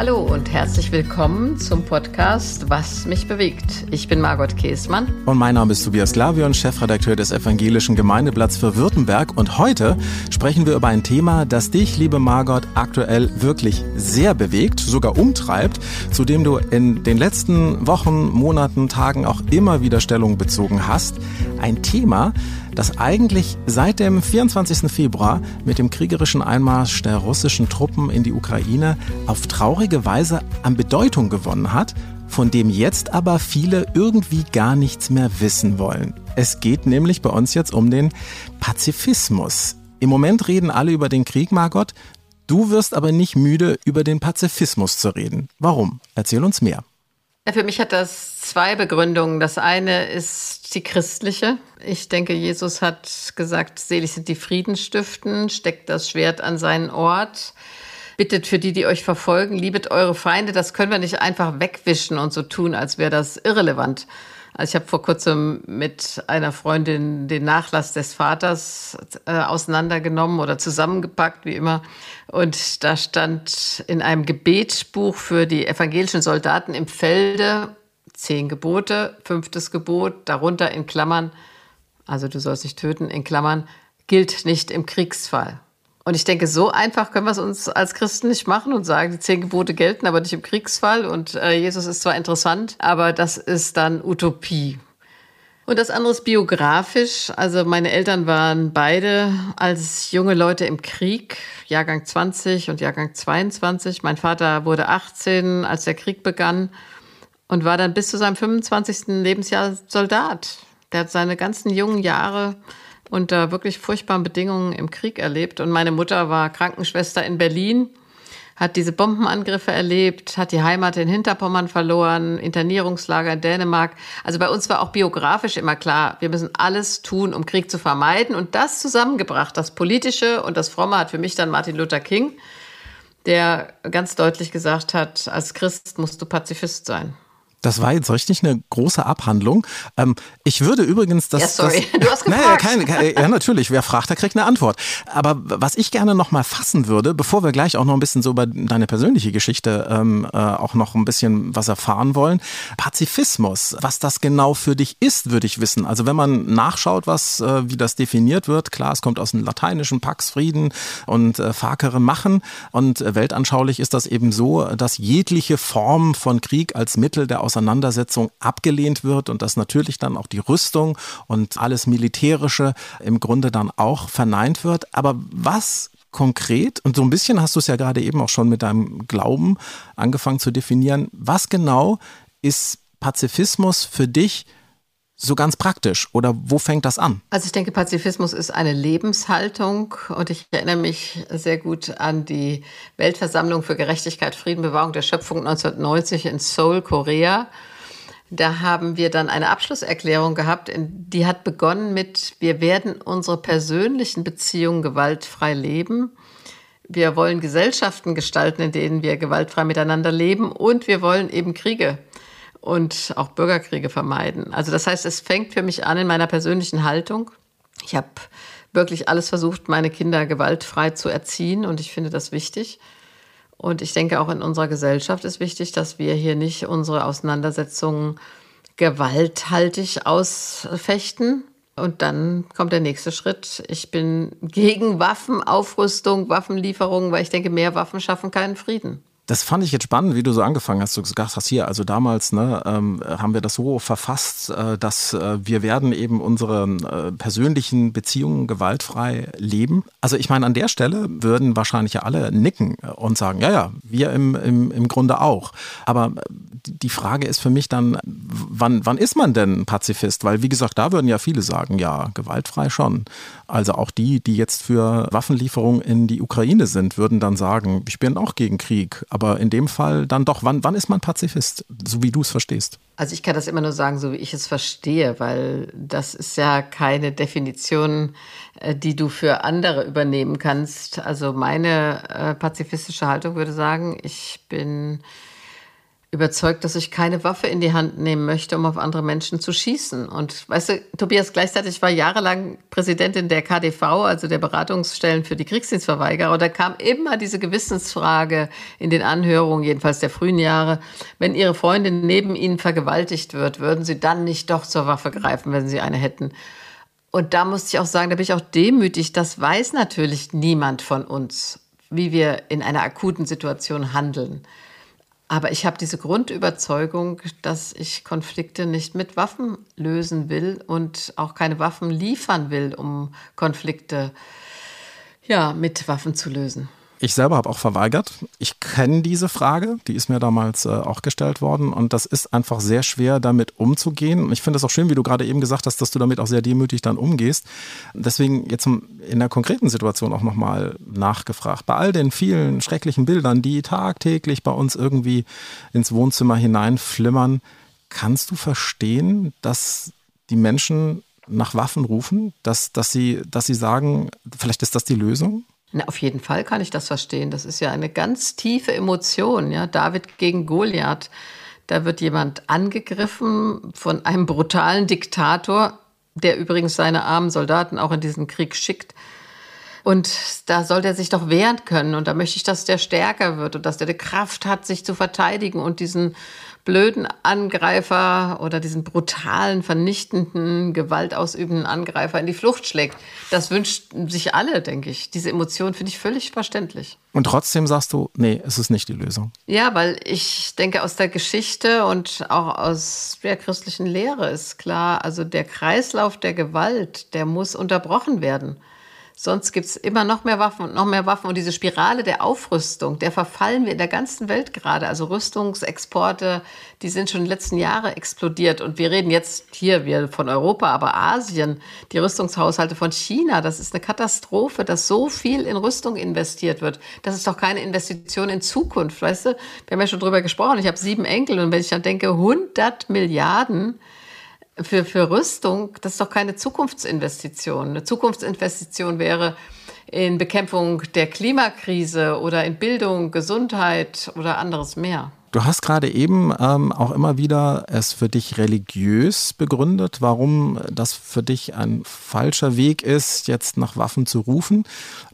Hallo und herzlich willkommen zum Podcast Was mich bewegt. Ich bin Margot Käßmann. Und mein Name ist Tobias Glavion, Chefredakteur des Evangelischen Gemeindeblatts für Württemberg. Und heute sprechen wir über ein Thema, das dich, liebe Margot, aktuell wirklich sehr bewegt, sogar umtreibt, zu dem du in den letzten Wochen, Monaten, Tagen auch immer wieder Stellung bezogen hast. Ein Thema, das eigentlich seit dem 24. Februar mit dem kriegerischen Einmarsch der russischen Truppen in die Ukraine auf traurige Weise an Bedeutung gewonnen hat, von dem jetzt aber viele irgendwie gar nichts mehr wissen wollen. Es geht nämlich bei uns jetzt um den Pazifismus. Im Moment reden alle über den Krieg, Margot. Du wirst aber nicht müde, über den Pazifismus zu reden. Warum? Erzähl uns mehr. Für mich hat das zwei Begründungen. Das eine ist die christliche. Ich denke, Jesus hat gesagt, selig sind die Friedensstiften, steckt das Schwert an seinen Ort, bittet für die, die euch verfolgen, liebet eure Feinde. Das können wir nicht einfach wegwischen und so tun, als wäre das irrelevant. Also ich habe vor kurzem mit einer Freundin den Nachlass des Vaters äh, auseinandergenommen oder zusammengepackt, wie immer. Und da stand in einem Gebetsbuch für die evangelischen Soldaten im Felde zehn Gebote, fünftes Gebot, darunter in Klammern, also du sollst nicht töten, in Klammern, gilt nicht im Kriegsfall. Und ich denke, so einfach können wir es uns als Christen nicht machen und sagen, die zehn Gebote gelten, aber nicht im Kriegsfall. Und äh, Jesus ist zwar interessant, aber das ist dann Utopie. Und das andere ist biografisch. Also meine Eltern waren beide als junge Leute im Krieg, Jahrgang 20 und Jahrgang 22. Mein Vater wurde 18, als der Krieg begann und war dann bis zu seinem 25. Lebensjahr Soldat. Der hat seine ganzen jungen Jahre unter wirklich furchtbaren Bedingungen im Krieg erlebt. Und meine Mutter war Krankenschwester in Berlin, hat diese Bombenangriffe erlebt, hat die Heimat in Hinterpommern verloren, Internierungslager in Dänemark. Also bei uns war auch biografisch immer klar, wir müssen alles tun, um Krieg zu vermeiden. Und das zusammengebracht, das Politische und das Fromme, hat für mich dann Martin Luther King, der ganz deutlich gesagt hat, als Christ musst du Pazifist sein. Das war jetzt richtig eine große Abhandlung. Ähm, ich würde übrigens das. Ja, sorry, das, du hast gefragt. Naja, keine, ja, natürlich. Wer fragt, der kriegt eine Antwort. Aber was ich gerne noch mal fassen würde, bevor wir gleich auch noch ein bisschen so über deine persönliche Geschichte ähm, äh, auch noch ein bisschen was erfahren wollen. Pazifismus, was das genau für dich ist, würde ich wissen. Also wenn man nachschaut, was, äh, wie das definiert wird, klar, es kommt aus dem lateinischen Pax Frieden und äh, Fakere machen. Und äh, weltanschaulich ist das eben so, dass jegliche Form von Krieg als Mittel der Auseinandersetzung abgelehnt wird und dass natürlich dann auch die Rüstung und alles Militärische im Grunde dann auch verneint wird. Aber was konkret, und so ein bisschen hast du es ja gerade eben auch schon mit deinem Glauben angefangen zu definieren, was genau ist Pazifismus für dich so ganz praktisch? Oder wo fängt das an? Also ich denke, Pazifismus ist eine Lebenshaltung und ich erinnere mich sehr gut an die Weltversammlung für Gerechtigkeit, Frieden, Bewahrung der Schöpfung 1990 in Seoul, Korea. Da haben wir dann eine Abschlusserklärung gehabt, die hat begonnen mit, wir werden unsere persönlichen Beziehungen gewaltfrei leben. Wir wollen Gesellschaften gestalten, in denen wir gewaltfrei miteinander leben und wir wollen eben Kriege und auch Bürgerkriege vermeiden. Also das heißt, es fängt für mich an in meiner persönlichen Haltung. Ich habe wirklich alles versucht, meine Kinder gewaltfrei zu erziehen und ich finde das wichtig. Und ich denke, auch in unserer Gesellschaft ist wichtig, dass wir hier nicht unsere Auseinandersetzungen gewalthaltig ausfechten. Und dann kommt der nächste Schritt. Ich bin gegen Waffenaufrüstung, Waffenlieferungen, weil ich denke, mehr Waffen schaffen keinen Frieden. Das fand ich jetzt spannend, wie du so angefangen hast. Du gesagt hast, hier, also damals ne, ähm, haben wir das so verfasst, äh, dass äh, wir werden eben unsere äh, persönlichen Beziehungen gewaltfrei leben. Also ich meine, an der Stelle würden wahrscheinlich ja alle nicken und sagen, ja, ja, wir im, im, im Grunde auch. Aber äh, die Frage ist für mich dann, wann, wann ist man denn Pazifist? Weil, wie gesagt, da würden ja viele sagen, ja, gewaltfrei schon. Also auch die, die jetzt für Waffenlieferungen in die Ukraine sind, würden dann sagen, ich bin auch gegen Krieg. Aber in dem Fall dann doch, wann, wann ist man Pazifist, so wie du es verstehst? Also ich kann das immer nur sagen, so wie ich es verstehe, weil das ist ja keine Definition, äh, die du für andere übernehmen kannst. Also meine äh, pazifistische Haltung würde sagen, ich bin überzeugt, dass ich keine Waffe in die Hand nehmen möchte, um auf andere Menschen zu schießen. Und weißt du, Tobias, gleichzeitig war jahrelang Präsidentin der KDV, also der Beratungsstellen für die Kriegsdienstverweigerer. Und da kam immer diese Gewissensfrage in den Anhörungen, jedenfalls der frühen Jahre, wenn ihre Freundin neben ihnen vergewaltigt wird, würden sie dann nicht doch zur Waffe greifen, wenn sie eine hätten. Und da musste ich auch sagen, da bin ich auch demütig, das weiß natürlich niemand von uns, wie wir in einer akuten Situation handeln. Aber ich habe diese Grundüberzeugung, dass ich Konflikte nicht mit Waffen lösen will und auch keine Waffen liefern will, um Konflikte ja, mit Waffen zu lösen. Ich selber habe auch verweigert. Ich kenne diese Frage, die ist mir damals äh, auch gestellt worden und das ist einfach sehr schwer, damit umzugehen. Und ich finde es auch schön, wie du gerade eben gesagt hast, dass du damit auch sehr demütig dann umgehst. Deswegen jetzt in der konkreten Situation auch nochmal nachgefragt. Bei all den vielen schrecklichen Bildern, die tagtäglich bei uns irgendwie ins Wohnzimmer hineinflimmern, kannst du verstehen, dass die Menschen nach Waffen rufen, dass, dass, sie, dass sie sagen, vielleicht ist das die Lösung? Na, auf jeden Fall kann ich das verstehen. Das ist ja eine ganz tiefe Emotion. Ja? David gegen Goliath. Da wird jemand angegriffen von einem brutalen Diktator, der übrigens seine armen Soldaten auch in diesen Krieg schickt. Und da soll der sich doch wehren können. Und da möchte ich, dass der stärker wird und dass der die Kraft hat, sich zu verteidigen und diesen blöden Angreifer oder diesen brutalen, vernichtenden, gewaltausübenden Angreifer in die Flucht schlägt. Das wünschen sich alle, denke ich. Diese Emotion finde ich völlig verständlich. Und trotzdem sagst du, nee, es ist nicht die Lösung. Ja, weil ich denke, aus der Geschichte und auch aus der christlichen Lehre ist klar, also der Kreislauf der Gewalt, der muss unterbrochen werden. Sonst gibt es immer noch mehr Waffen und noch mehr Waffen. Und diese Spirale der Aufrüstung, der verfallen wir in der ganzen Welt gerade. Also Rüstungsexporte, die sind schon in den letzten Jahren explodiert. Und wir reden jetzt hier wir von Europa, aber Asien, die Rüstungshaushalte von China. Das ist eine Katastrophe, dass so viel in Rüstung investiert wird. Das ist doch keine Investition in Zukunft, weißt du? Wir haben ja schon drüber gesprochen. Ich habe sieben Enkel und wenn ich dann denke, 100 Milliarden, für, für Rüstung, das ist doch keine Zukunftsinvestition. Eine Zukunftsinvestition wäre in Bekämpfung der Klimakrise oder in Bildung, Gesundheit oder anderes mehr. Du hast gerade eben ähm, auch immer wieder es für dich religiös begründet, warum das für dich ein falscher Weg ist, jetzt nach Waffen zu rufen.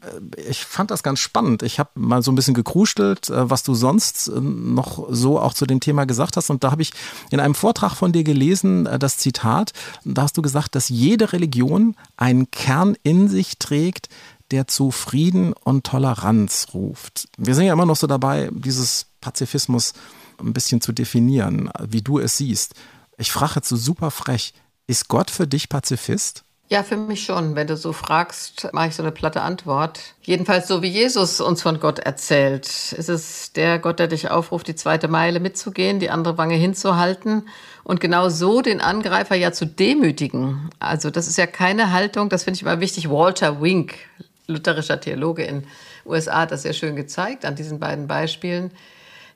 Äh, ich fand das ganz spannend. Ich habe mal so ein bisschen gekruschelt, äh, was du sonst äh, noch so auch zu dem Thema gesagt hast. Und da habe ich in einem Vortrag von dir gelesen, das Zitat, da hast du gesagt, dass jede Religion einen Kern in sich trägt, der zu Frieden und Toleranz ruft. Wir sind ja immer noch so dabei, dieses Pazifismus ein bisschen zu definieren, wie du es siehst. Ich frage jetzt so super frech, ist Gott für dich Pazifist? Ja, für mich schon. Wenn du so fragst, mache ich so eine platte Antwort. Jedenfalls so wie Jesus uns von Gott erzählt. Ist es der Gott, der dich aufruft, die zweite Meile mitzugehen, die andere Wange hinzuhalten und genau so den Angreifer ja zu demütigen. Also das ist ja keine Haltung, das finde ich immer wichtig. Walter Wink, lutherischer Theologe in USA, hat das sehr schön gezeigt an diesen beiden Beispielen.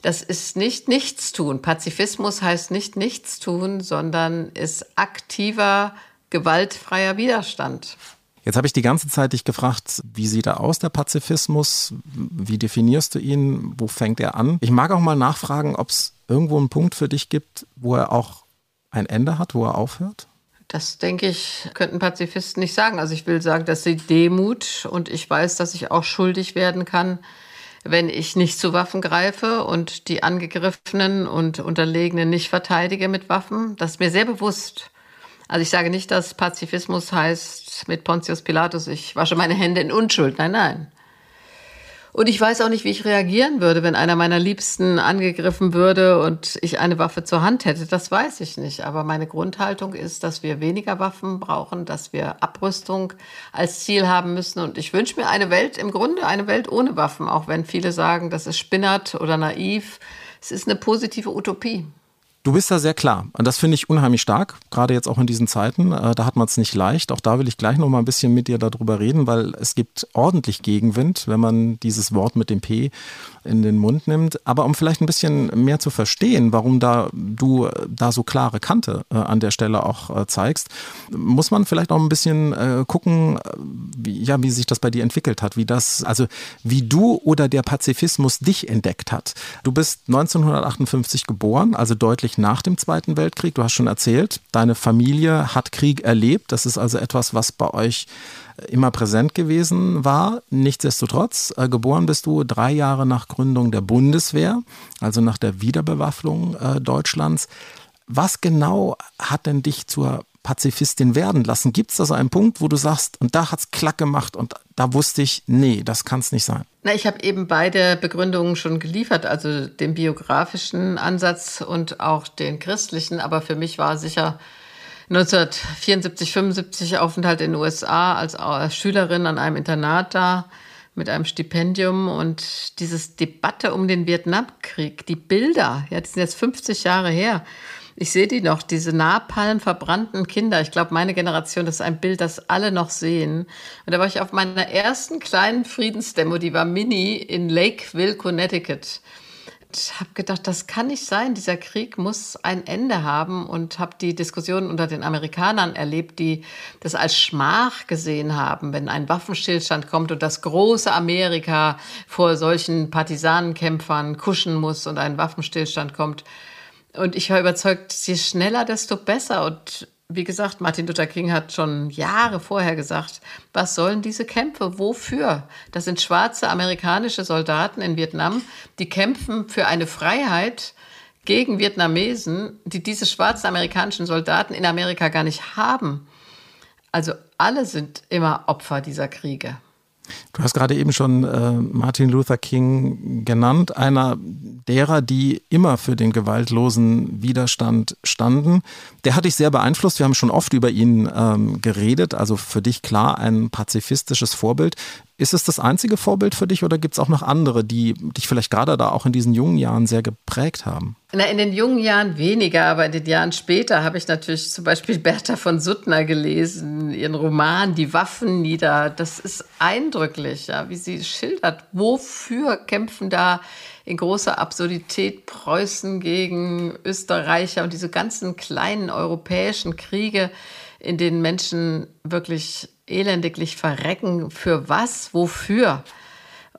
Das ist nicht Nichtstun. Pazifismus heißt nicht Nichtstun, sondern ist aktiver, gewaltfreier Widerstand. Jetzt habe ich die ganze Zeit dich gefragt, wie sieht er aus, der Pazifismus? Wie definierst du ihn? Wo fängt er an? Ich mag auch mal nachfragen, ob es irgendwo einen Punkt für dich gibt, wo er auch ein Ende hat, wo er aufhört? Das denke ich, könnten Pazifisten nicht sagen. Also ich will sagen, dass sie Demut und ich weiß, dass ich auch schuldig werden kann, wenn ich nicht zu Waffen greife und die Angegriffenen und Unterlegenen nicht verteidige mit Waffen. Das ist mir sehr bewusst. Also ich sage nicht, dass Pazifismus heißt mit Pontius Pilatus, ich wasche meine Hände in Unschuld. Nein, nein. Und ich weiß auch nicht, wie ich reagieren würde, wenn einer meiner Liebsten angegriffen würde und ich eine Waffe zur Hand hätte. Das weiß ich nicht. Aber meine Grundhaltung ist, dass wir weniger Waffen brauchen, dass wir Abrüstung als Ziel haben müssen. Und ich wünsche mir eine Welt, im Grunde eine Welt ohne Waffen, auch wenn viele sagen, das ist spinnert oder naiv. Es ist eine positive Utopie. Du bist da sehr klar. Und das finde ich unheimlich stark, gerade jetzt auch in diesen Zeiten. Äh, da hat man es nicht leicht. Auch da will ich gleich noch mal ein bisschen mit dir darüber reden, weil es gibt ordentlich Gegenwind, wenn man dieses Wort mit dem P in den Mund nimmt. Aber um vielleicht ein bisschen mehr zu verstehen, warum da du da so klare Kante äh, an der Stelle auch äh, zeigst, muss man vielleicht auch ein bisschen äh, gucken, wie, ja, wie sich das bei dir entwickelt hat, wie das, also wie du oder der Pazifismus dich entdeckt hat. Du bist 1958 geboren, also deutlich deutlich nach dem Zweiten Weltkrieg. Du hast schon erzählt, deine Familie hat Krieg erlebt. Das ist also etwas, was bei euch äh, immer präsent gewesen war. Nichtsdestotrotz, äh, geboren bist du drei Jahre nach Gründung der Bundeswehr, also nach der Wiederbewaffnung äh, Deutschlands. Was genau hat denn dich zur Pazifistin werden lassen? Gibt es da so einen Punkt, wo du sagst, und da hat es klack gemacht und da wusste ich, nee, das kann es nicht sein? Na, ich habe eben beide Begründungen schon geliefert, also den biografischen Ansatz und auch den christlichen. Aber für mich war sicher 1974, 75 Aufenthalt in den USA als Schülerin an einem Internat da mit einem Stipendium und dieses Debatte um den Vietnamkrieg, die Bilder, ja, die sind jetzt 50 Jahre her. Ich sehe die noch, diese Napalm verbrannten Kinder. Ich glaube, meine Generation, das ist ein Bild, das alle noch sehen. Und da war ich auf meiner ersten kleinen Friedensdemo, die war mini in Lakeville, Connecticut. Ich habe gedacht, das kann nicht sein. Dieser Krieg muss ein Ende haben und habe die Diskussion unter den Amerikanern erlebt, die das als Schmach gesehen haben, wenn ein Waffenstillstand kommt und das große Amerika vor solchen Partisanenkämpfern kuschen muss und ein Waffenstillstand kommt. Und ich war überzeugt, je schneller, desto besser. Und wie gesagt, Martin Luther King hat schon Jahre vorher gesagt, was sollen diese Kämpfe? Wofür? Das sind schwarze amerikanische Soldaten in Vietnam, die kämpfen für eine Freiheit gegen Vietnamesen, die diese schwarzen amerikanischen Soldaten in Amerika gar nicht haben. Also alle sind immer Opfer dieser Kriege. Du hast gerade eben schon äh, Martin Luther King genannt, einer derer, die immer für den gewaltlosen Widerstand standen. Der hat dich sehr beeinflusst. Wir haben schon oft über ihn ähm, geredet. Also für dich klar ein pazifistisches Vorbild. Ist es das einzige Vorbild für dich oder gibt es auch noch andere, die dich vielleicht gerade da auch in diesen jungen Jahren sehr geprägt haben? Na, in den jungen Jahren weniger, aber in den Jahren später habe ich natürlich zum Beispiel Bertha von Suttner gelesen, ihren Roman Die Waffen nieder. Das ist eindrücklich, ja, wie sie schildert. Wofür kämpfen da in großer Absurdität Preußen gegen Österreicher und diese ganzen kleinen europäischen Kriege, in denen Menschen wirklich elendiglich verrecken. Für was? Wofür?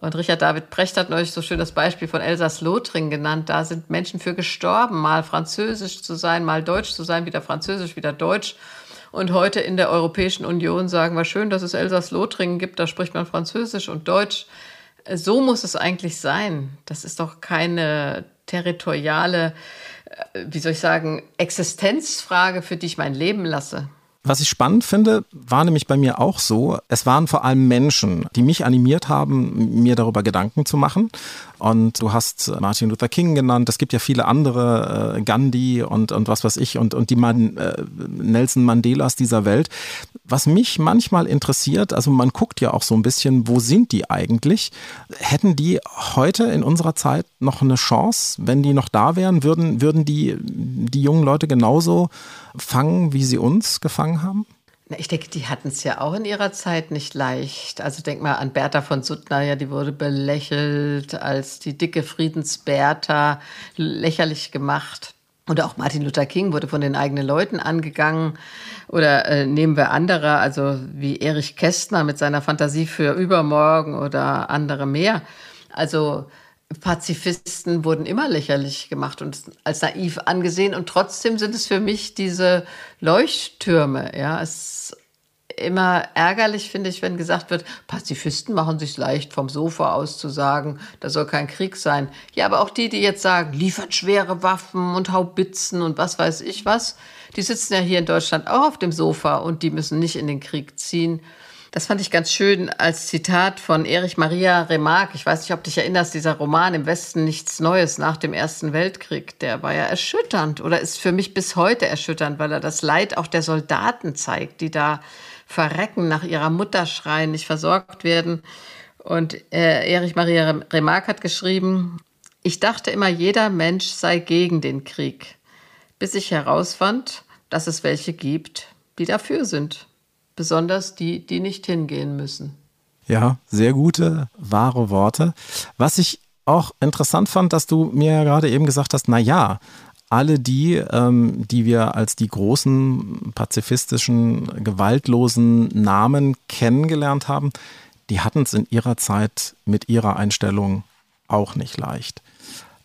Und Richard David Precht hat neulich so schön das Beispiel von Elsass-Lothringen genannt. Da sind Menschen für gestorben, mal französisch zu sein, mal deutsch zu sein, wieder französisch, wieder deutsch. Und heute in der Europäischen Union sagen wir schön, dass es Elsass-Lothringen gibt, da spricht man Französisch und Deutsch. So muss es eigentlich sein. Das ist doch keine territoriale, äh, wie soll ich sagen, Existenzfrage, für die ich mein Leben lasse. Was ich spannend finde, war nämlich bei mir auch so, es waren vor allem Menschen, die mich animiert haben, mir darüber Gedanken zu machen. Und du hast Martin Luther King genannt, es gibt ja viele andere, äh, Gandhi und, und was weiß ich, und, und die Man, äh, Nelson Mandelas dieser Welt. Was mich manchmal interessiert, also man guckt ja auch so ein bisschen, wo sind die eigentlich? Hätten die heute in unserer Zeit noch eine Chance, wenn die noch da wären, würden, würden die, die jungen Leute genauso fangen, wie sie uns gefangen haben? Ich denke, die hatten es ja auch in ihrer Zeit nicht leicht. Also denk mal an Bertha von Suttner, ja, die wurde belächelt als die dicke Friedensbertha, lächerlich gemacht. Oder auch Martin Luther King wurde von den eigenen Leuten angegangen. Oder äh, nehmen wir andere, also wie Erich Kästner mit seiner Fantasie für übermorgen oder andere mehr. Also Pazifisten wurden immer lächerlich gemacht und als naiv angesehen. Und trotzdem sind es für mich diese Leuchttürme. Ja, es ist immer ärgerlich, finde ich, wenn gesagt wird, Pazifisten machen sich leicht vom Sofa aus zu sagen, da soll kein Krieg sein. Ja, aber auch die, die jetzt sagen, liefert schwere Waffen und Haubitzen und was weiß ich was, die sitzen ja hier in Deutschland auch auf dem Sofa und die müssen nicht in den Krieg ziehen. Das fand ich ganz schön als Zitat von Erich Maria Remarque. Ich weiß nicht, ob du dich erinnerst, dieser Roman Im Westen nichts Neues nach dem Ersten Weltkrieg, der war ja erschütternd oder ist für mich bis heute erschütternd, weil er das Leid auch der Soldaten zeigt, die da verrecken, nach ihrer Mutter schreien, nicht versorgt werden. Und äh, Erich Maria Remarque hat geschrieben, ich dachte immer, jeder Mensch sei gegen den Krieg. bis ich herausfand, dass es welche gibt, die dafür sind. Besonders die, die nicht hingehen müssen. Ja, sehr gute, wahre Worte. Was ich auch interessant fand, dass du mir gerade eben gesagt hast, na ja, alle die, ähm, die wir als die großen pazifistischen, gewaltlosen Namen kennengelernt haben, die hatten es in ihrer Zeit mit ihrer Einstellung auch nicht leicht.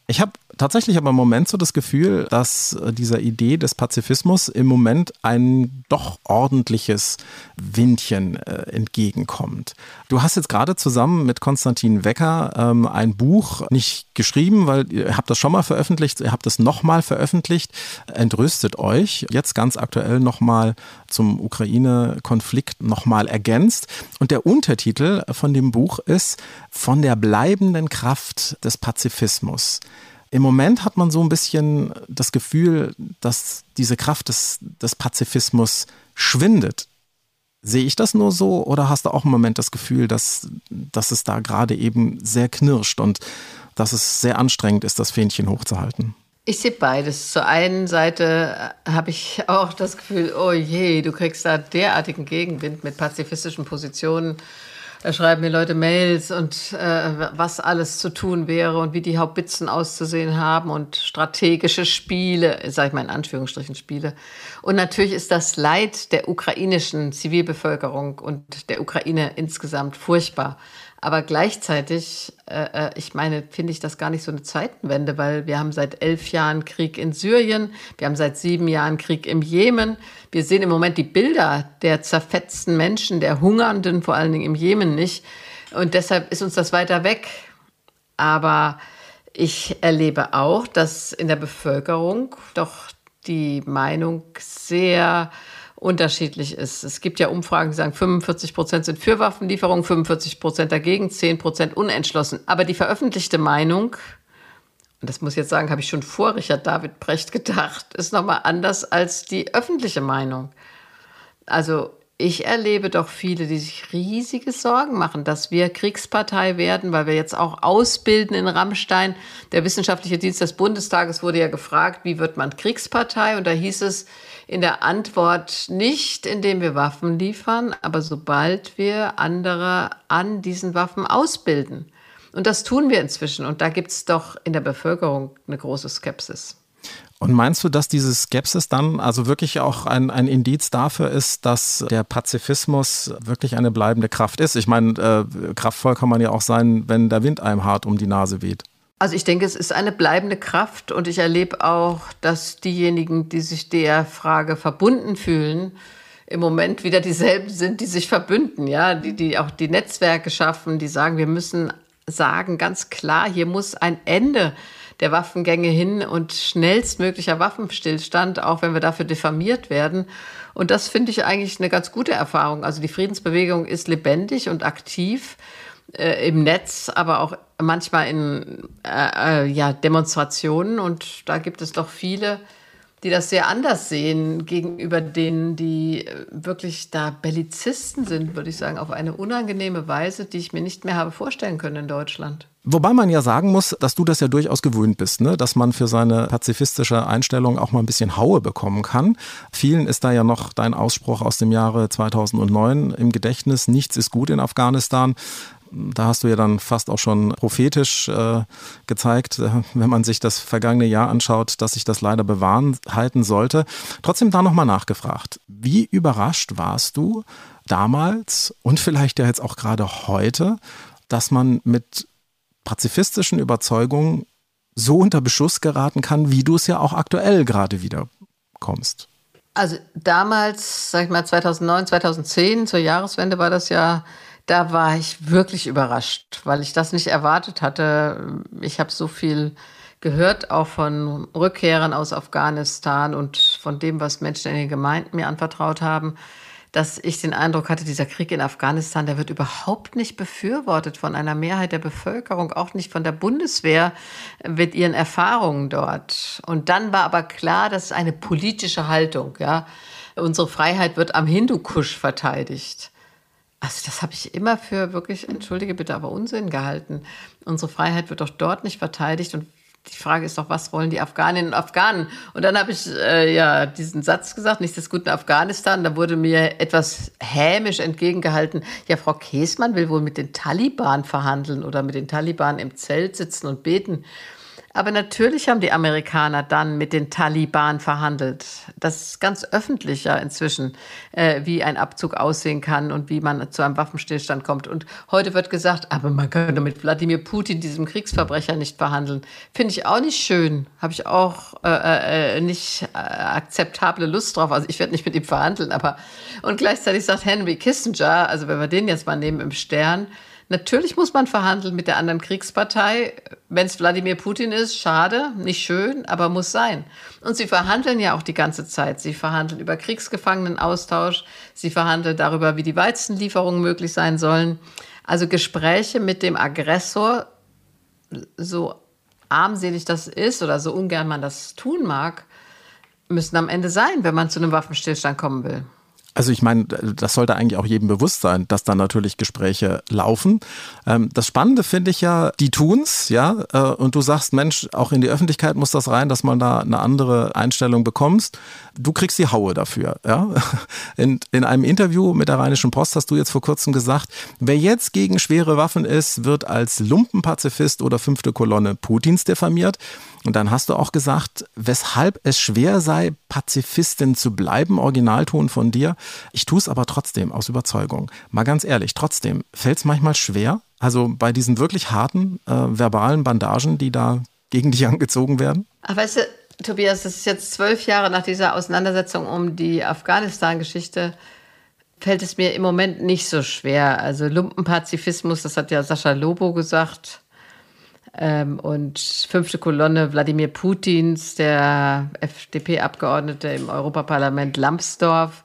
Ich habe tatsächlich aber im Moment so das Gefühl, dass äh, dieser Idee des Pazifismus im Moment ein doch ordentliches Windchen äh, entgegenkommt. Du hast jetzt gerade zusammen mit Konstantin Wecker ähm, ein Buch nicht geschrieben, weil ihr habt das schon mal veröffentlicht, ihr habt es nochmal veröffentlicht, entrüstet euch, jetzt ganz aktuell nochmal zum Ukraine-Konflikt nochmal ergänzt. Und der Untertitel von dem Buch ist Von der bleibenden Kraft des Pazifismus. Im Moment hat man so ein bisschen das Gefühl, dass diese Kraft des, des Pazifismus schwindet. Sehe ich das nur so oder hast du auch im Moment das Gefühl, dass, dass es da gerade eben sehr knirscht und dass es sehr anstrengend ist, das Fähnchen hochzuhalten? Ich sehe beides. Zur einen Seite habe ich auch das Gefühl, oh je, du kriegst da derartigen Gegenwind mit pazifistischen Positionen schreiben mir Leute Mails und äh, was alles zu tun wäre und wie die Haubitzen auszusehen haben und strategische Spiele, sage ich mal in Anführungsstrichen Spiele. Und natürlich ist das Leid der ukrainischen Zivilbevölkerung und der Ukraine insgesamt furchtbar. Aber gleichzeitig, äh, äh, ich meine, finde ich das gar nicht so eine Zeitenwende, weil wir haben seit elf Jahren Krieg in Syrien, wir haben seit sieben Jahren Krieg im Jemen. Wir sehen im Moment die Bilder der zerfetzten Menschen, der Hungernden, vor allen Dingen im Jemen nicht. Und deshalb ist uns das weiter weg. Aber ich erlebe auch, dass in der Bevölkerung doch die Meinung sehr unterschiedlich ist. Es gibt ja Umfragen, die sagen, 45 Prozent sind für Waffenlieferungen, 45 Prozent dagegen, 10 Prozent unentschlossen. Aber die veröffentlichte Meinung, und das muss ich jetzt sagen, habe ich schon vor Richard David Brecht gedacht, ist nochmal anders als die öffentliche Meinung. Also ich erlebe doch viele, die sich riesige Sorgen machen, dass wir Kriegspartei werden, weil wir jetzt auch ausbilden in Rammstein. Der wissenschaftliche Dienst des Bundestages wurde ja gefragt, wie wird man Kriegspartei? Und da hieß es, in der Antwort nicht, indem wir Waffen liefern, aber sobald wir andere an diesen Waffen ausbilden. Und das tun wir inzwischen. Und da gibt es doch in der Bevölkerung eine große Skepsis. Und meinst du, dass diese Skepsis dann also wirklich auch ein, ein Indiz dafür ist, dass der Pazifismus wirklich eine bleibende Kraft ist? Ich meine, äh, kraftvoll kann man ja auch sein, wenn der Wind einem hart um die Nase weht. Also ich denke, es ist eine bleibende Kraft und ich erlebe auch, dass diejenigen, die sich der Frage verbunden fühlen, im Moment wieder dieselben sind, die sich verbünden, ja, die, die auch die Netzwerke schaffen, die sagen, wir müssen sagen ganz klar, hier muss ein Ende der Waffengänge hin und schnellstmöglicher Waffenstillstand, auch wenn wir dafür diffamiert werden. Und das finde ich eigentlich eine ganz gute Erfahrung. Also die Friedensbewegung ist lebendig und aktiv äh, im Netz, aber auch manchmal in äh, äh, ja, Demonstrationen. Und da gibt es doch viele, die das sehr anders sehen gegenüber denen, die äh, wirklich da Bellizisten sind, würde ich sagen, auf eine unangenehme Weise, die ich mir nicht mehr habe vorstellen können in Deutschland. Wobei man ja sagen muss, dass du das ja durchaus gewöhnt bist, ne? dass man für seine pazifistische Einstellung auch mal ein bisschen Haue bekommen kann. Vielen ist da ja noch dein Ausspruch aus dem Jahre 2009 im Gedächtnis, nichts ist gut in Afghanistan da hast du ja dann fast auch schon prophetisch äh, gezeigt, äh, wenn man sich das vergangene Jahr anschaut, dass sich das leider bewahren halten sollte. Trotzdem da nochmal nachgefragt. Wie überrascht warst du damals und vielleicht ja jetzt auch gerade heute, dass man mit pazifistischen Überzeugungen so unter Beschuss geraten kann, wie du es ja auch aktuell gerade wieder kommst? Also damals, sag ich mal 2009, 2010, zur Jahreswende war das ja da war ich wirklich überrascht, weil ich das nicht erwartet hatte. Ich habe so viel gehört, auch von Rückkehrern aus Afghanistan und von dem, was Menschen in den Gemeinden mir anvertraut haben, dass ich den Eindruck hatte, dieser Krieg in Afghanistan, der wird überhaupt nicht befürwortet von einer Mehrheit der Bevölkerung, auch nicht von der Bundeswehr mit ihren Erfahrungen dort. Und dann war aber klar, das ist eine politische Haltung, ja. Unsere Freiheit wird am Hindukusch verteidigt. Also das habe ich immer für wirklich, entschuldige bitte, aber Unsinn gehalten. Unsere Freiheit wird doch dort nicht verteidigt und die Frage ist doch, was wollen die Afghaninnen und Afghanen? Und dann habe ich äh, ja diesen Satz gesagt, nichts ist gut in Afghanistan. Da wurde mir etwas hämisch entgegengehalten. Ja, Frau Käsmann will wohl mit den Taliban verhandeln oder mit den Taliban im Zelt sitzen und beten. Aber natürlich haben die Amerikaner dann mit den Taliban verhandelt. Das ist ganz öffentlich ja inzwischen, äh, wie ein Abzug aussehen kann und wie man zu einem Waffenstillstand kommt. Und heute wird gesagt, aber man könnte mit Wladimir Putin, diesem Kriegsverbrecher, nicht verhandeln. Finde ich auch nicht schön. Habe ich auch äh, äh, nicht äh, akzeptable Lust drauf. Also ich werde nicht mit ihm verhandeln, aber und gleichzeitig sagt Henry Kissinger, also wenn wir den jetzt mal nehmen im Stern, Natürlich muss man verhandeln mit der anderen Kriegspartei. Wenn es Wladimir Putin ist, schade, nicht schön, aber muss sein. Und sie verhandeln ja auch die ganze Zeit. Sie verhandeln über Kriegsgefangenenaustausch. Sie verhandeln darüber, wie die Weizenlieferungen möglich sein sollen. Also Gespräche mit dem Aggressor, so armselig das ist oder so ungern man das tun mag, müssen am Ende sein, wenn man zu einem Waffenstillstand kommen will. Also ich meine, das sollte eigentlich auch jedem bewusst sein, dass da natürlich Gespräche laufen. Ähm, das Spannende finde ich ja, die tun's, ja, äh, und du sagst, Mensch, auch in die Öffentlichkeit muss das rein, dass man da eine andere Einstellung bekommst. Du kriegst die Haue dafür, ja. In, in einem Interview mit der Rheinischen Post hast du jetzt vor kurzem gesagt, wer jetzt gegen schwere Waffen ist, wird als Lumpenpazifist oder fünfte Kolonne Putins diffamiert. Und dann hast du auch gesagt, weshalb es schwer sei, Pazifistin zu bleiben, Originalton von dir. Ich tue es aber trotzdem aus Überzeugung. Mal ganz ehrlich, trotzdem, fällt es manchmal schwer? Also bei diesen wirklich harten äh, verbalen Bandagen, die da gegen dich angezogen werden? Ach, weißt du, Tobias, das ist jetzt zwölf Jahre nach dieser Auseinandersetzung um die Afghanistan-Geschichte fällt es mir im Moment nicht so schwer. Also Lumpenpazifismus, das hat ja Sascha Lobo gesagt, ähm, und fünfte Kolonne Wladimir Putins, der FDP-Abgeordnete im Europaparlament Lambsdorff.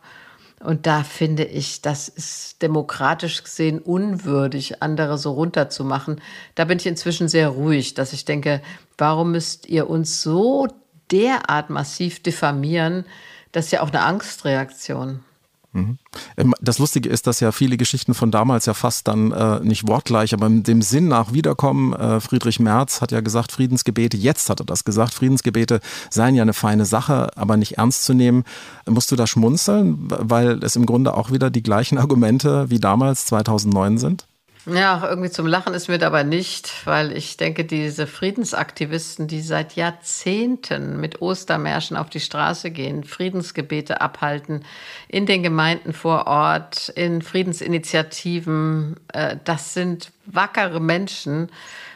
Und da finde ich, das ist demokratisch gesehen unwürdig, andere so runterzumachen. Da bin ich inzwischen sehr ruhig, dass ich denke, warum müsst ihr uns so derart massiv diffamieren? Das ist ja auch eine Angstreaktion. Mhm. Ähm, das Lustige ist, dass ja viele Geschichten von damals ja fast dann äh, nicht wortgleich, aber dem Sinn nach wiederkommen. Äh, Friedrich Merz hat ja gesagt, Friedensgebete, jetzt hat er das gesagt, Friedensgebete seien ja eine feine Sache, aber nicht ernst zu nehmen. Musst du da schmunzeln, weil es im Grunde auch wieder die gleichen Argumente wie damals 2009 sind? Ja, irgendwie zum Lachen ist mir dabei nicht, weil ich denke, diese Friedensaktivisten, die seit Jahrzehnten mit Ostermärschen auf die Straße gehen, Friedensgebete abhalten, in den Gemeinden vor Ort, in Friedensinitiativen, äh, das sind wackere Menschen,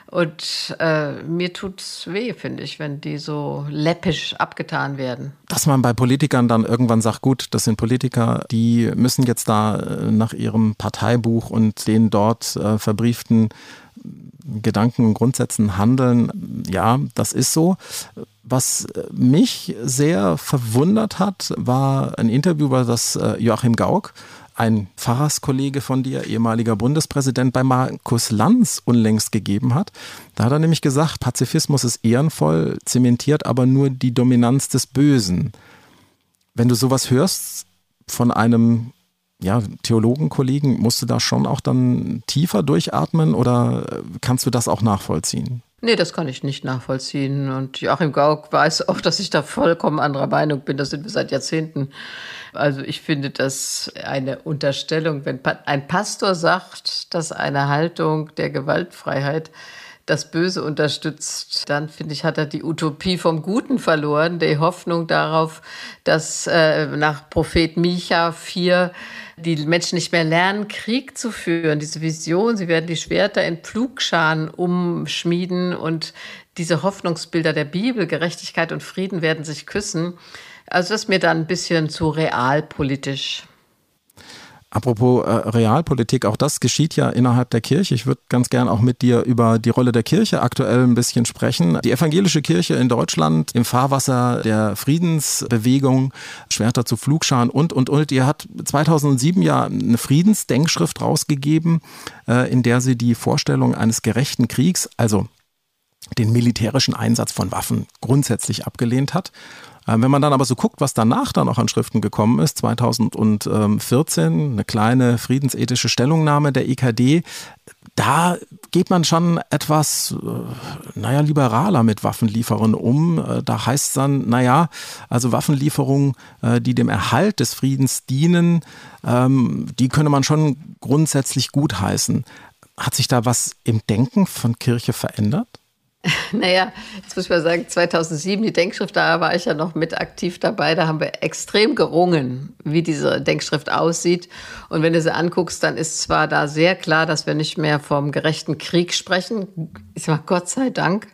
und äh, mir es weh, finde ich, wenn die so läppisch abgetan werden. Dass man bei Politikern dann irgendwann sagt, gut, das sind Politiker, die müssen jetzt da äh, nach ihrem Parteibuch und den dort äh, verbrieften Gedanken und Grundsätzen handeln. Ja, das ist so. Was mich sehr verwundert hat, war ein Interview, über das äh, Joachim Gauck ein Pfarrerskollege von dir, ehemaliger Bundespräsident, bei Markus Lanz unlängst gegeben hat. Da hat er nämlich gesagt, Pazifismus ist ehrenvoll, zementiert aber nur die Dominanz des Bösen. Wenn du sowas hörst von einem ja, Theologenkollegen, musst du da schon auch dann tiefer durchatmen oder kannst du das auch nachvollziehen? Nee, das kann ich nicht nachvollziehen. Und Joachim Gauck weiß auch, dass ich da vollkommen anderer Meinung bin. Das sind wir seit Jahrzehnten. Also ich finde das eine Unterstellung, wenn ein Pastor sagt, dass eine Haltung der Gewaltfreiheit das Böse unterstützt, dann finde ich, hat er die Utopie vom Guten verloren, die Hoffnung darauf, dass äh, nach Prophet Micha 4 die Menschen nicht mehr lernen, Krieg zu führen. Diese Vision, sie werden die Schwerter in Pflugscharen umschmieden und diese Hoffnungsbilder der Bibel, Gerechtigkeit und Frieden werden sich küssen. Also das ist mir dann ein bisschen zu realpolitisch. Apropos äh, Realpolitik, auch das geschieht ja innerhalb der Kirche. Ich würde ganz gern auch mit dir über die Rolle der Kirche aktuell ein bisschen sprechen. Die evangelische Kirche in Deutschland im Fahrwasser der Friedensbewegung, Schwerter zu Flugscharen und, und, und. Ihr hat 2007 ja eine Friedensdenkschrift rausgegeben, äh, in der sie die Vorstellung eines gerechten Kriegs, also den militärischen Einsatz von Waffen grundsätzlich abgelehnt hat. Ähm, wenn man dann aber so guckt, was danach dann auch an Schriften gekommen ist, 2014, eine kleine friedensethische Stellungnahme der EKD, da geht man schon etwas, äh, naja, liberaler mit Waffenlieferungen um. Äh, da heißt es dann, naja, also Waffenlieferungen, äh, die dem Erhalt des Friedens dienen, ähm, die könne man schon grundsätzlich gutheißen. Hat sich da was im Denken von Kirche verändert? Naja, jetzt muss ich mal sagen, 2007, die Denkschrift, da war ich ja noch mit aktiv dabei. Da haben wir extrem gerungen, wie diese Denkschrift aussieht. Und wenn du sie anguckst, dann ist zwar da sehr klar, dass wir nicht mehr vom gerechten Krieg sprechen. Ich sage Gott sei Dank.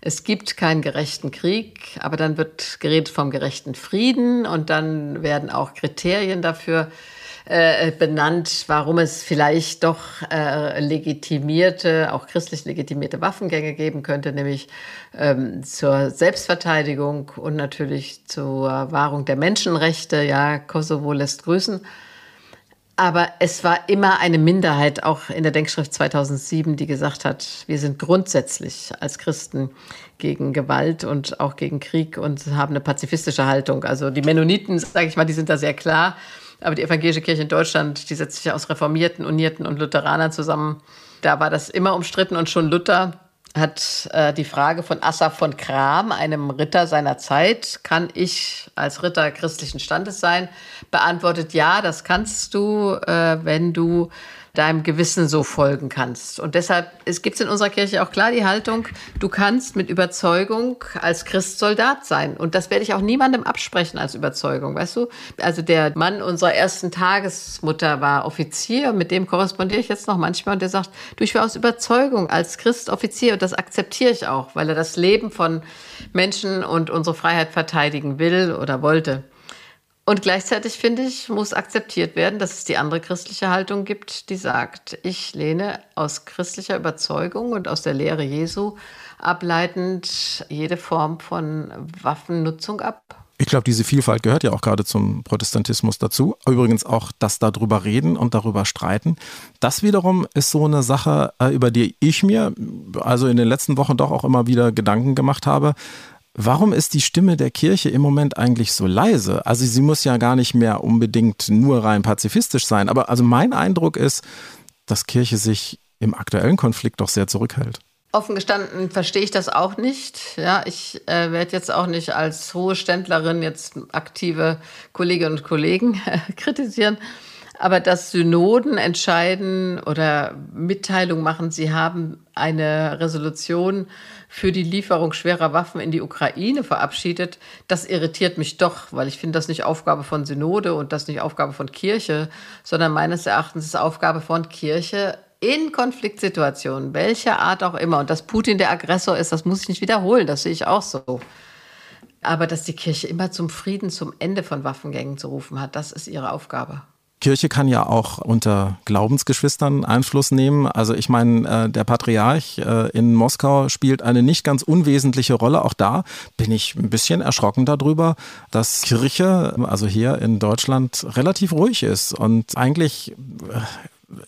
Es gibt keinen gerechten Krieg, aber dann wird geredet vom gerechten Frieden und dann werden auch Kriterien dafür äh, benannt, warum es vielleicht doch äh, legitimierte, auch christlich legitimierte Waffengänge geben könnte, nämlich ähm, zur Selbstverteidigung und natürlich zur Wahrung der Menschenrechte. Ja, Kosovo lässt grüßen. Aber es war immer eine Minderheit, auch in der Denkschrift 2007, die gesagt hat, wir sind grundsätzlich als Christen gegen Gewalt und auch gegen Krieg und haben eine pazifistische Haltung. Also die Mennoniten, sage ich mal, die sind da sehr klar. Aber die evangelische Kirche in Deutschland, die setzt sich ja aus Reformierten, Unierten und Lutheranern zusammen. Da war das immer umstritten und schon Luther hat äh, die Frage von Assaf von Kram, einem Ritter seiner Zeit, kann ich als Ritter christlichen Standes sein, beantwortet, ja, das kannst du, äh, wenn du deinem Gewissen so folgen kannst. Und deshalb gibt es in unserer Kirche auch klar die Haltung, du kannst mit Überzeugung als Christ Soldat sein. Und das werde ich auch niemandem absprechen als Überzeugung, weißt du? Also der Mann unserer ersten Tagesmutter war Offizier, mit dem korrespondiere ich jetzt noch manchmal und der sagt, du, ich war aus Überzeugung als Christ Offizier und das akzeptiere ich auch, weil er das Leben von Menschen und unsere Freiheit verteidigen will oder wollte. Und gleichzeitig finde ich, muss akzeptiert werden, dass es die andere christliche Haltung gibt, die sagt, ich lehne aus christlicher Überzeugung und aus der Lehre Jesu ableitend jede Form von Waffennutzung ab. Ich glaube, diese Vielfalt gehört ja auch gerade zum Protestantismus dazu. Übrigens auch das darüber reden und darüber streiten. Das wiederum ist so eine Sache, äh, über die ich mir also in den letzten Wochen doch auch immer wieder Gedanken gemacht habe. Warum ist die Stimme der Kirche im Moment eigentlich so leise? Also sie muss ja gar nicht mehr unbedingt nur rein pazifistisch sein, aber also mein Eindruck ist, dass Kirche sich im aktuellen Konflikt doch sehr zurückhält. Offen gestanden verstehe ich das auch nicht. Ja, ich äh, werde jetzt auch nicht als hohe Ständlerin jetzt aktive Kolleginnen und Kollegen äh, kritisieren. Aber dass Synoden entscheiden oder Mitteilung machen, sie haben eine Resolution für die Lieferung schwerer Waffen in die Ukraine verabschiedet, das irritiert mich doch, weil ich finde das nicht Aufgabe von Synode und das nicht Aufgabe von Kirche, sondern meines Erachtens ist Aufgabe von Kirche in Konfliktsituationen, welcher Art auch immer. Und dass Putin der Aggressor ist, das muss ich nicht wiederholen, das sehe ich auch so. Aber dass die Kirche immer zum Frieden, zum Ende von Waffengängen zu rufen hat, das ist ihre Aufgabe. Kirche kann ja auch unter Glaubensgeschwistern Einfluss nehmen. Also ich meine, äh, der Patriarch äh, in Moskau spielt eine nicht ganz unwesentliche Rolle. Auch da bin ich ein bisschen erschrocken darüber, dass Kirche, also hier in Deutschland, relativ ruhig ist und eigentlich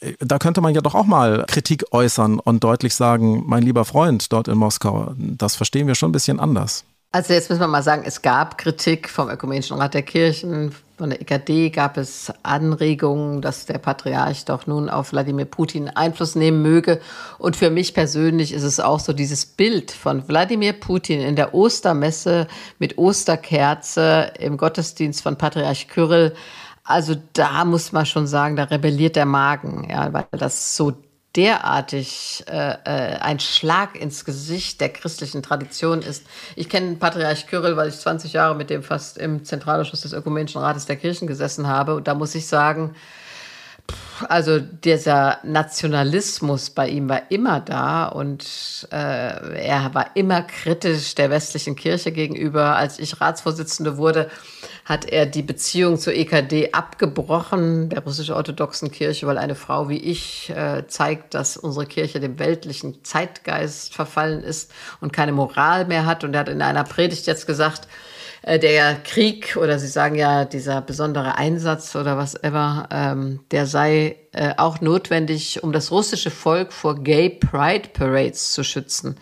äh, da könnte man ja doch auch mal Kritik äußern und deutlich sagen, mein lieber Freund dort in Moskau, das verstehen wir schon ein bisschen anders. Also jetzt müssen wir mal sagen, es gab Kritik vom Ökumenischen Rat der Kirchen, von der EKD gab es Anregungen, dass der Patriarch doch nun auf Wladimir Putin Einfluss nehmen möge. Und für mich persönlich ist es auch so dieses Bild von Wladimir Putin in der Ostermesse mit Osterkerze im Gottesdienst von Patriarch Kyrill. Also da muss man schon sagen, da rebelliert der Magen, ja, weil das so derartig äh, äh, ein Schlag ins Gesicht der christlichen Tradition ist. Ich kenne Patriarch Kyrill, weil ich 20 Jahre mit dem fast im Zentralausschuss des Ökumenischen Rates der Kirchen gesessen habe. Und da muss ich sagen, also dieser Nationalismus bei ihm war immer da und äh, er war immer kritisch der westlichen Kirche gegenüber. Als ich Ratsvorsitzende wurde, hat er die Beziehung zur EKD abgebrochen, der russisch-orthodoxen Kirche, weil eine Frau wie ich äh, zeigt, dass unsere Kirche dem weltlichen Zeitgeist verfallen ist und keine Moral mehr hat. Und er hat in einer Predigt jetzt gesagt, der Krieg oder Sie sagen ja dieser besondere Einsatz oder was ever, ähm, der sei äh, auch notwendig, um das russische Volk vor Gay Pride Parades zu schützen.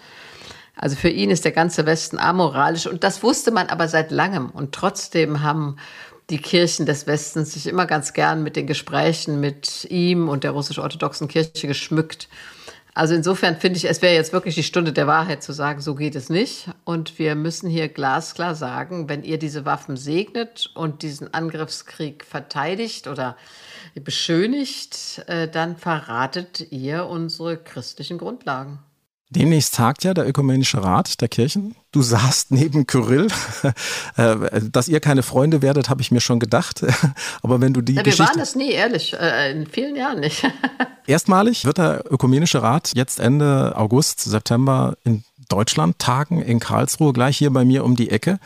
Also für ihn ist der ganze Westen amoralisch und das wusste man aber seit langem. Und trotzdem haben die Kirchen des Westens sich immer ganz gern mit den Gesprächen mit ihm und der russisch-orthodoxen Kirche geschmückt. Also insofern finde ich, es wäre jetzt wirklich die Stunde der Wahrheit zu sagen, so geht es nicht. Und wir müssen hier glasklar sagen, wenn ihr diese Waffen segnet und diesen Angriffskrieg verteidigt oder beschönigt, äh, dann verratet ihr unsere christlichen Grundlagen. Demnächst tagt ja der Ökumenische Rat der Kirchen. Du saßt neben Kyrill. Äh, dass ihr keine Freunde werdet, habe ich mir schon gedacht. Aber wenn du die ja, wir Geschichte... waren das nie, ehrlich. Äh, in vielen Jahren nicht. Erstmalig wird der Ökumenische Rat jetzt Ende August, September in Deutschland tagen, in Karlsruhe, gleich hier bei mir um die Ecke.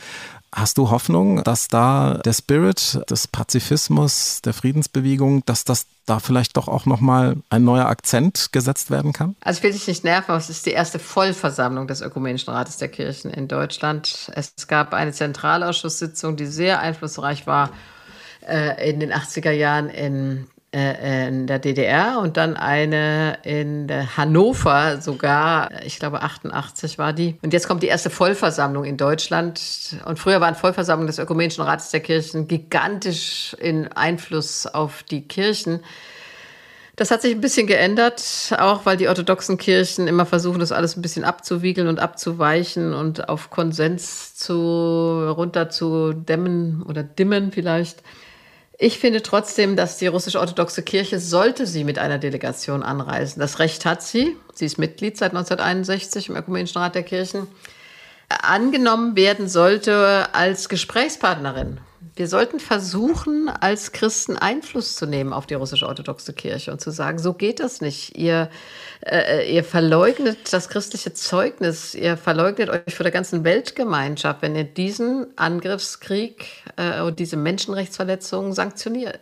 Hast du Hoffnung, dass da der Spirit des Pazifismus, der Friedensbewegung, dass das da vielleicht doch auch nochmal ein neuer Akzent gesetzt werden kann? Also ich will dich nicht nerven, aber es ist die erste Vollversammlung des Ökumenischen Rates der Kirchen in Deutschland. Es gab eine Zentralausschusssitzung, die sehr einflussreich war äh, in den 80er Jahren in in der DDR und dann eine in Hannover sogar, ich glaube 88 war die. Und jetzt kommt die erste Vollversammlung in Deutschland. Und früher waren Vollversammlungen des Ökumenischen Rates der Kirchen gigantisch in Einfluss auf die Kirchen. Das hat sich ein bisschen geändert, auch weil die orthodoxen Kirchen immer versuchen, das alles ein bisschen abzuwiegeln und abzuweichen und auf Konsens zu runter zu dämmen oder dimmen vielleicht. Ich finde trotzdem, dass die russisch-orthodoxe Kirche, sollte sie mit einer Delegation anreisen, das Recht hat sie, sie ist Mitglied seit 1961 im Ökumenischen Rat der Kirchen, angenommen werden sollte als Gesprächspartnerin wir sollten versuchen, als Christen Einfluss zu nehmen auf die russisch-orthodoxe Kirche und zu sagen, so geht das nicht. Ihr, äh, ihr verleugnet das christliche Zeugnis, ihr verleugnet euch vor der ganzen Weltgemeinschaft, wenn ihr diesen Angriffskrieg äh, und diese Menschenrechtsverletzungen sanktioniert.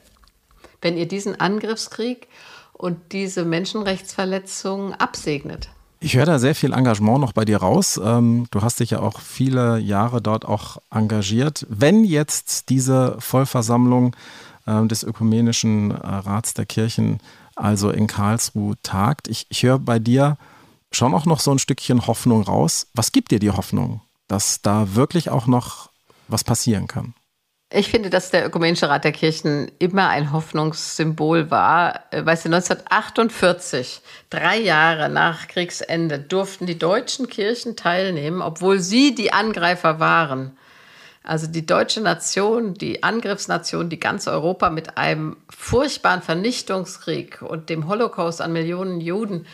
Wenn ihr diesen Angriffskrieg und diese Menschenrechtsverletzungen absegnet. Ich höre da sehr viel Engagement noch bei dir raus. Ähm, du hast dich ja auch viele Jahre dort auch engagiert. Wenn jetzt diese Vollversammlung ähm, des Ökumenischen äh, Rats der Kirchen also in Karlsruhe tagt, ich, ich höre bei dir schon auch noch so ein Stückchen Hoffnung raus. Was gibt dir die Hoffnung, dass da wirklich auch noch was passieren kann? Ich finde, dass der Ökumenische Rat der Kirchen immer ein Hoffnungssymbol war. Äh, weißt du, 1948, drei Jahre nach Kriegsende, durften die deutschen Kirchen teilnehmen, obwohl sie die Angreifer waren. Also die deutsche Nation, die Angriffsnation, die ganz Europa mit einem furchtbaren Vernichtungskrieg und dem Holocaust an Millionen Juden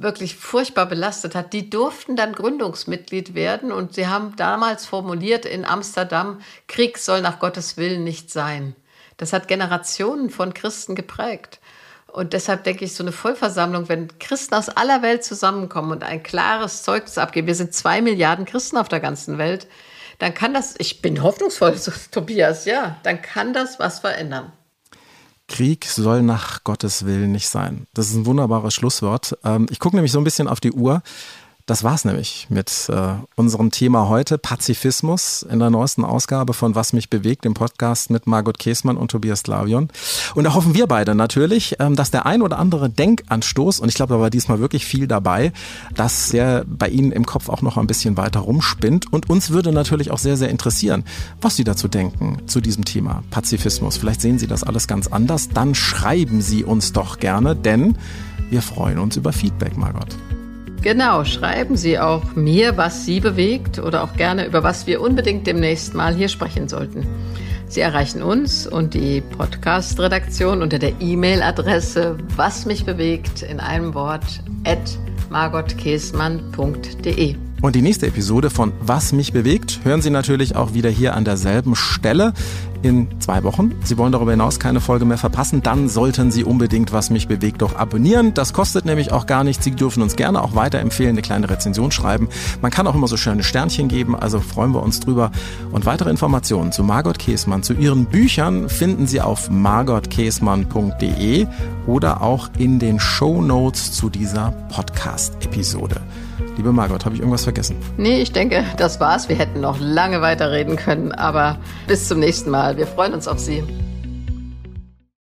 wirklich furchtbar belastet hat, die durften dann Gründungsmitglied werden und sie haben damals formuliert in Amsterdam, Krieg soll nach Gottes Willen nicht sein. Das hat Generationen von Christen geprägt. Und deshalb denke ich, so eine Vollversammlung, wenn Christen aus aller Welt zusammenkommen und ein klares Zeugnis abgeben, wir sind zwei Milliarden Christen auf der ganzen Welt, dann kann das, ich bin hoffnungsvoll, Tobias, ja, dann kann das was verändern. Krieg soll nach Gottes Willen nicht sein. Das ist ein wunderbares Schlusswort. Ähm, ich gucke nämlich so ein bisschen auf die Uhr. Das war's nämlich mit äh, unserem Thema heute, Pazifismus, in der neuesten Ausgabe von Was mich bewegt, dem Podcast mit Margot Käßmann und Tobias Slavion. Und da hoffen wir beide natürlich, ähm, dass der ein oder andere Denkanstoß, und ich glaube, da war diesmal wirklich viel dabei, dass der bei Ihnen im Kopf auch noch ein bisschen weiter rumspinnt. Und uns würde natürlich auch sehr, sehr interessieren, was Sie dazu denken, zu diesem Thema Pazifismus. Vielleicht sehen Sie das alles ganz anders. Dann schreiben Sie uns doch gerne, denn wir freuen uns über Feedback, Margot. Genau, schreiben Sie auch mir, was Sie bewegt oder auch gerne über was wir unbedingt demnächst mal hier sprechen sollten. Sie erreichen uns und die Podcast-Redaktion unter der E-Mail-Adresse was mich bewegt in einem Wort at margotkäsmann.de. Und die nächste Episode von Was mich bewegt hören Sie natürlich auch wieder hier an derselben Stelle in zwei Wochen. Sie wollen darüber hinaus keine Folge mehr verpassen, dann sollten Sie unbedingt Was mich bewegt doch abonnieren. Das kostet nämlich auch gar nichts. Sie dürfen uns gerne auch weiterempfehlen, eine kleine Rezension schreiben. Man kann auch immer so schöne Sternchen geben, also freuen wir uns drüber. Und weitere Informationen zu Margot Käßmann, zu ihren Büchern finden Sie auf margotkäßmann.de oder auch in den Show Notes zu dieser Podcast-Episode. Liebe Margot, habe ich irgendwas vergessen? Nee, ich denke, das war's. Wir hätten noch lange weiterreden können, aber bis zum nächsten Mal. Wir freuen uns auf Sie.